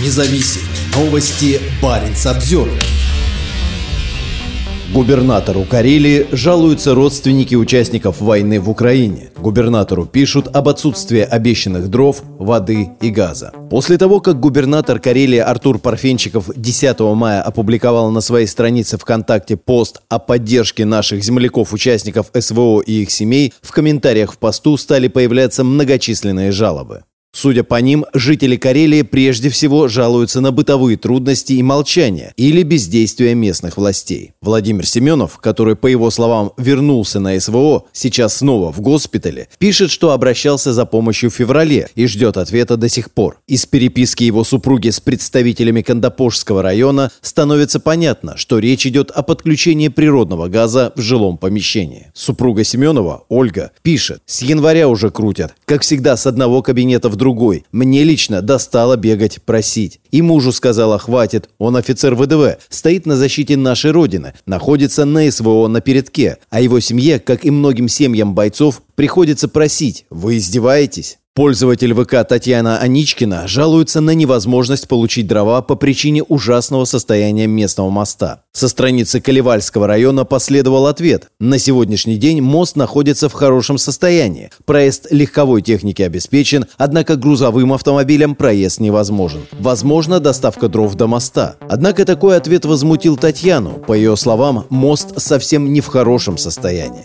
Независимые новости. Барин обзор. Губернатору Карелии жалуются родственники участников войны в Украине. Губернатору пишут об отсутствии обещанных дров, воды и газа. После того, как губернатор Карелии Артур Парфенчиков 10 мая опубликовал на своей странице ВКонтакте пост о поддержке наших земляков-участников СВО и их семей, в комментариях в посту стали появляться многочисленные жалобы. Судя по ним, жители Карелии прежде всего жалуются на бытовые трудности и молчание или бездействие местных властей. Владимир Семенов, который, по его словам, вернулся на СВО, сейчас снова в госпитале, пишет, что обращался за помощью в феврале и ждет ответа до сих пор. Из переписки его супруги с представителями Кандапошского района становится понятно, что речь идет о подключении природного газа в жилом помещении. Супруга Семенова, Ольга, пишет, с января уже крутят, как всегда с одного кабинета в другой. Мне лично достало бегать, просить. И мужу сказала, хватит, он офицер ВДВ, стоит на защите нашей Родины, находится на СВО на передке, а его семье, как и многим семьям бойцов, приходится просить, вы издеваетесь? Пользователь ВК Татьяна Аничкина жалуется на невозможность получить дрова по причине ужасного состояния местного моста. Со страницы Каливальского района последовал ответ. На сегодняшний день мост находится в хорошем состоянии. Проезд легковой техники обеспечен, однако грузовым автомобилям проезд невозможен. Возможно, доставка дров до моста. Однако такой ответ возмутил Татьяну. По ее словам, мост совсем не в хорошем состоянии.